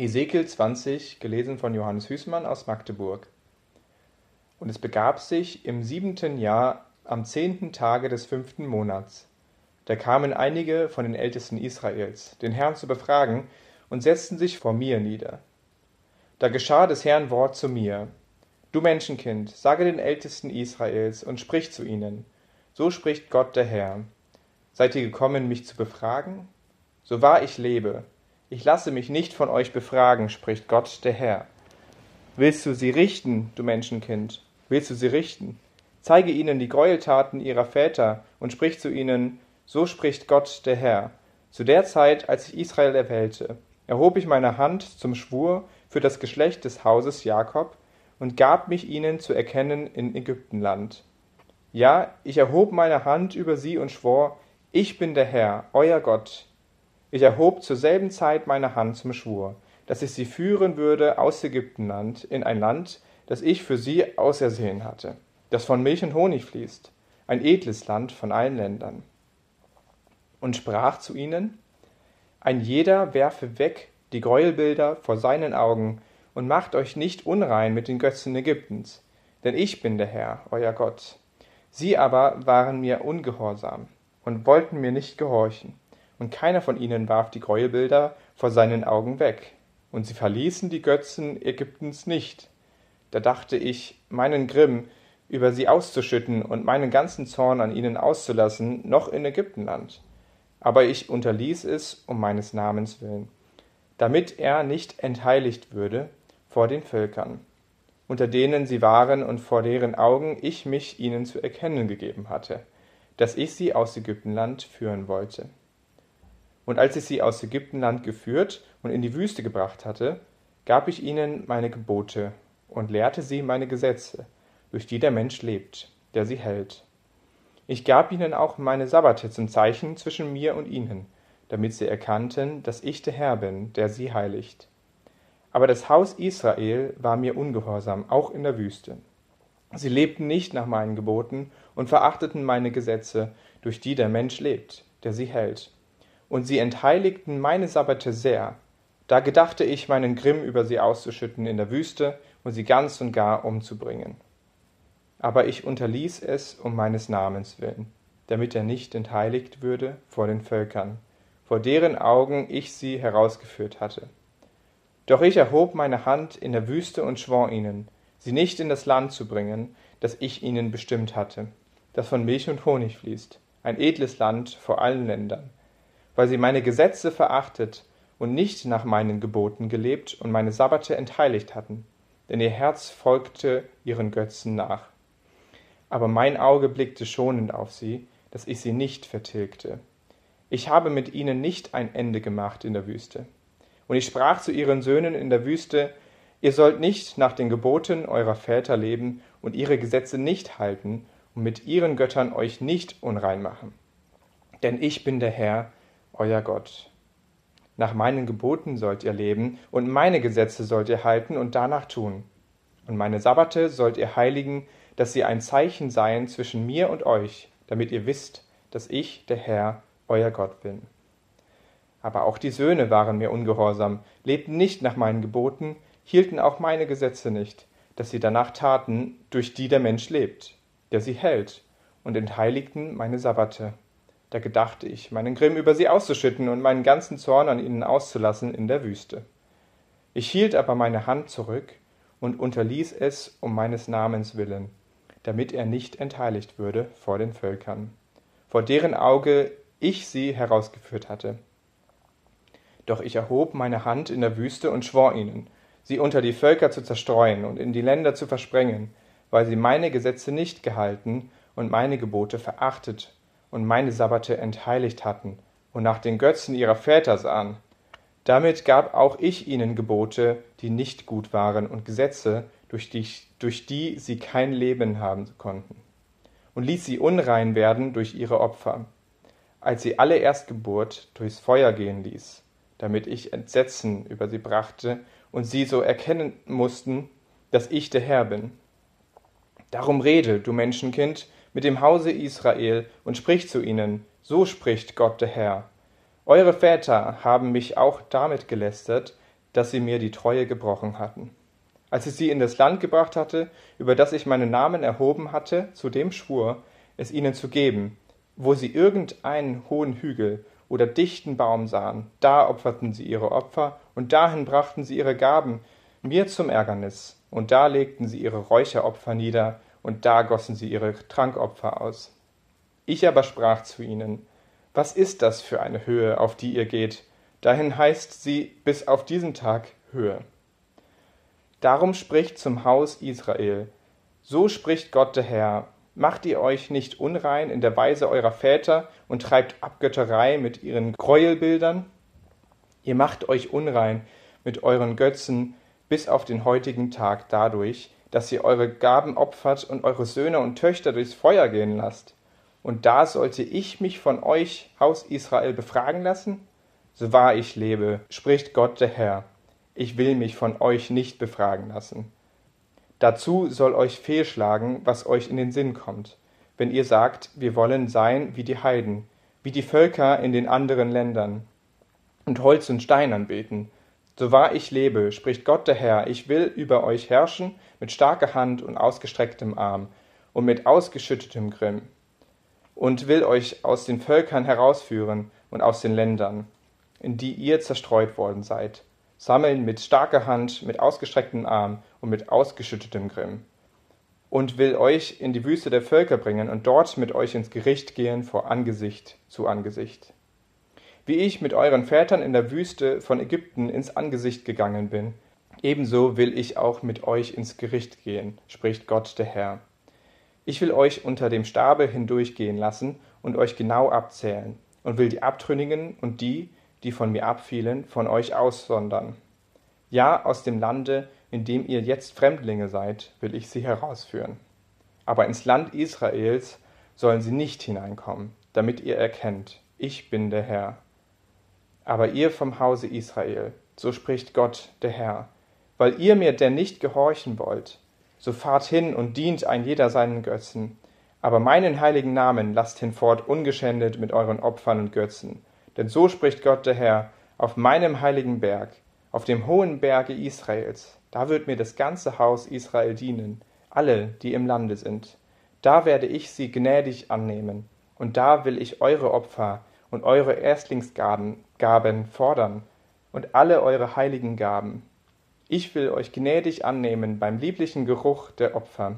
Ezekiel 20, gelesen von Johannes Hüßmann aus Magdeburg. Und es begab sich im siebenten Jahr am zehnten Tage des fünften Monats. Da kamen einige von den Ältesten Israels, den Herrn zu befragen, und setzten sich vor mir nieder. Da geschah des Herrn Wort zu mir. Du Menschenkind, sage den Ältesten Israels und sprich zu ihnen. So spricht Gott der Herr. Seid ihr gekommen, mich zu befragen? So wahr ich lebe, ich lasse mich nicht von euch befragen, spricht Gott der Herr. Willst du sie richten, du Menschenkind? Willst du sie richten? Zeige ihnen die Gräueltaten ihrer Väter und sprich zu ihnen, so spricht Gott der Herr. Zu der Zeit, als ich Israel erwählte, erhob ich meine Hand zum Schwur für das Geschlecht des Hauses Jakob und gab mich ihnen zu erkennen in Ägyptenland. Ja, ich erhob meine Hand über sie und schwor, ich bin der Herr, euer Gott, ich erhob zur selben Zeit meine Hand zum Schwur, dass ich sie führen würde aus Ägyptenland in ein Land, das ich für sie ausersehen hatte, das von Milch und Honig fließt, ein edles Land von allen Ländern. Und sprach zu ihnen, ein jeder werfe weg die Gräuelbilder vor seinen Augen und macht euch nicht unrein mit den Götzen Ägyptens, denn ich bin der Herr, euer Gott. Sie aber waren mir ungehorsam und wollten mir nicht gehorchen und keiner von ihnen warf die Gräuelbilder vor seinen Augen weg, und sie verließen die Götzen Ägyptens nicht. Da dachte ich, meinen Grimm über sie auszuschütten und meinen ganzen Zorn an ihnen auszulassen, noch in Ägyptenland. Aber ich unterließ es um meines Namens willen, damit er nicht entheiligt würde vor den Völkern, unter denen sie waren und vor deren Augen ich mich ihnen zu erkennen gegeben hatte, dass ich sie aus Ägyptenland führen wollte. Und als ich sie aus Ägyptenland geführt und in die Wüste gebracht hatte, gab ich ihnen meine Gebote und lehrte sie meine Gesetze, durch die der Mensch lebt, der sie hält. Ich gab ihnen auch meine Sabbate zum Zeichen zwischen mir und ihnen, damit sie erkannten, dass ich der Herr bin, der sie heiligt. Aber das Haus Israel war mir ungehorsam, auch in der Wüste. Sie lebten nicht nach meinen Geboten und verachteten meine Gesetze, durch die der Mensch lebt, der sie hält und sie entheiligten meine Sabbate sehr. Da gedachte ich, meinen Grimm über sie auszuschütten in der Wüste und sie ganz und gar umzubringen. Aber ich unterließ es um meines Namens willen, damit er nicht entheiligt würde vor den Völkern, vor deren Augen ich sie herausgeführt hatte. Doch ich erhob meine Hand in der Wüste und schwor ihnen, sie nicht in das Land zu bringen, das ich ihnen bestimmt hatte, das von Milch und Honig fließt, ein edles Land vor allen Ländern, weil sie meine Gesetze verachtet und nicht nach meinen Geboten gelebt und meine Sabbate entheiligt hatten, denn ihr Herz folgte ihren Götzen nach. Aber mein Auge blickte schonend auf sie, dass ich sie nicht vertilgte. Ich habe mit ihnen nicht ein Ende gemacht in der Wüste. Und ich sprach zu ihren Söhnen in der Wüste, ihr sollt nicht nach den Geboten eurer Väter leben und ihre Gesetze nicht halten und mit ihren Göttern euch nicht unrein machen. Denn ich bin der Herr, euer Gott. Nach meinen Geboten sollt ihr leben, und meine Gesetze sollt ihr halten und danach tun. Und meine Sabbate sollt ihr heiligen, dass sie ein Zeichen seien zwischen mir und euch, damit ihr wisst, dass ich, der Herr, euer Gott bin. Aber auch die Söhne waren mir ungehorsam, lebten nicht nach meinen Geboten, hielten auch meine Gesetze nicht, dass sie danach taten, durch die der Mensch lebt, der sie hält, und entheiligten meine Sabbate. Da gedachte ich, meinen Grimm über sie auszuschütten und meinen ganzen Zorn an ihnen auszulassen in der Wüste. Ich hielt aber meine Hand zurück und unterließ es um meines Namens willen, damit er nicht entheiligt würde vor den Völkern, vor deren Auge ich sie herausgeführt hatte. Doch ich erhob meine Hand in der Wüste und schwor ihnen, sie unter die Völker zu zerstreuen und in die Länder zu versprengen, weil sie meine Gesetze nicht gehalten und meine Gebote verachtet und meine Sabbate entheiligt hatten und nach den Götzen ihrer Väter sahen. Damit gab auch ich ihnen Gebote, die nicht gut waren, und Gesetze, durch die, durch die sie kein Leben haben konnten, und ließ sie unrein werden durch ihre Opfer, als sie alle Erstgeburt durchs Feuer gehen ließ, damit ich Entsetzen über sie brachte und sie so erkennen mussten, dass ich der Herr bin. Darum rede, du Menschenkind, mit dem Hause Israel und spricht zu ihnen, so spricht Gott der Herr. Eure Väter haben mich auch damit gelästert, dass sie mir die Treue gebrochen hatten. Als ich sie in das Land gebracht hatte, über das ich meinen Namen erhoben hatte, zu dem schwur, es ihnen zu geben, wo sie irgendeinen hohen Hügel oder dichten Baum sahen, da opferten sie ihre Opfer, und dahin brachten sie ihre Gaben, mir zum Ärgernis, und da legten sie ihre Räucheropfer nieder, und da gossen sie ihre Trankopfer aus. Ich aber sprach zu ihnen, was ist das für eine Höhe, auf die ihr geht? Dahin heißt sie bis auf diesen Tag Höhe. Darum spricht zum Haus Israel, so spricht Gott der Herr, macht ihr euch nicht unrein in der Weise eurer Väter und treibt Abgötterei mit ihren Gräuelbildern? Ihr macht euch unrein mit euren Götzen bis auf den heutigen Tag dadurch, dass ihr eure Gaben opfert und eure Söhne und Töchter durchs Feuer gehen lasst. Und da sollte ich mich von euch, Haus Israel, befragen lassen? So wahr ich lebe, spricht Gott der Herr, ich will mich von euch nicht befragen lassen. Dazu soll euch fehlschlagen, was euch in den Sinn kommt, wenn ihr sagt, wir wollen sein wie die Heiden, wie die Völker in den anderen Ländern, und Holz und Stein anbeten. So wahr ich lebe, spricht Gott der Herr, ich will über euch herrschen mit starker Hand und ausgestrecktem Arm und mit ausgeschüttetem Grimm, und will euch aus den Völkern herausführen und aus den Ländern, in die ihr zerstreut worden seid, sammeln mit starker Hand, mit ausgestrecktem Arm und mit ausgeschüttetem Grimm. Und will euch in die Wüste der Völker bringen und dort mit euch ins Gericht gehen vor Angesicht zu Angesicht. Wie ich mit euren Vätern in der Wüste von Ägypten ins Angesicht gegangen bin, ebenso will ich auch mit euch ins Gericht gehen, spricht Gott der Herr. Ich will euch unter dem Stabe hindurchgehen lassen und euch genau abzählen, und will die Abtrünnigen und die, die von mir abfielen, von euch aussondern. Ja, aus dem Lande, in dem ihr jetzt Fremdlinge seid, will ich sie herausführen. Aber ins Land Israels sollen sie nicht hineinkommen, damit ihr erkennt, ich bin der Herr. Aber ihr vom Hause Israel, so spricht Gott, der Herr, weil ihr mir denn nicht gehorchen wollt, so fahrt hin und dient ein jeder seinen Götzen, aber meinen heiligen Namen lasst hinfort ungeschändet mit euren Opfern und Götzen, denn so spricht Gott der Herr, auf meinem heiligen Berg, auf dem hohen Berge Israels, da wird mir das ganze Haus Israel dienen, alle, die im Lande sind. Da werde ich sie gnädig annehmen, und da will ich eure Opfer und eure Erstlingsgaben Gaben fordern und alle eure heiligen Gaben. Ich will euch gnädig annehmen beim lieblichen Geruch der Opfer,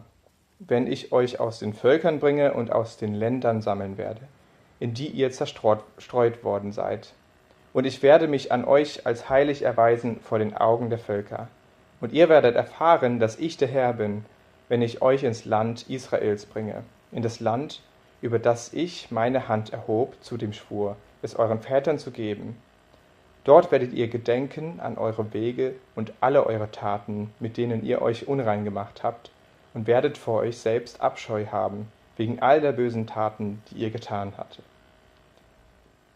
wenn ich euch aus den Völkern bringe und aus den Ländern sammeln werde in die ihr zerstreut worden seid. Und ich werde mich an euch als heilig erweisen vor den Augen der Völker. Und ihr werdet erfahren, dass ich der Herr bin, wenn ich euch ins Land Israels bringe, in das Land, über das ich meine Hand erhob zu dem Schwur, es euren Vätern zu geben. Dort werdet ihr gedenken an eure Wege und alle eure Taten, mit denen ihr euch unrein gemacht habt, und werdet vor euch selbst Abscheu haben, wegen all der bösen Taten, die ihr getan hattet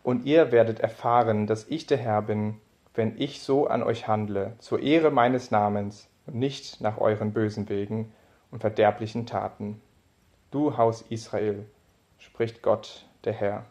und ihr werdet erfahren, dass ich der Herr bin, wenn ich so an euch handle, zur Ehre meines Namens und nicht nach euren bösen Wegen und verderblichen Taten. Du Haus Israel, spricht Gott, der Herr.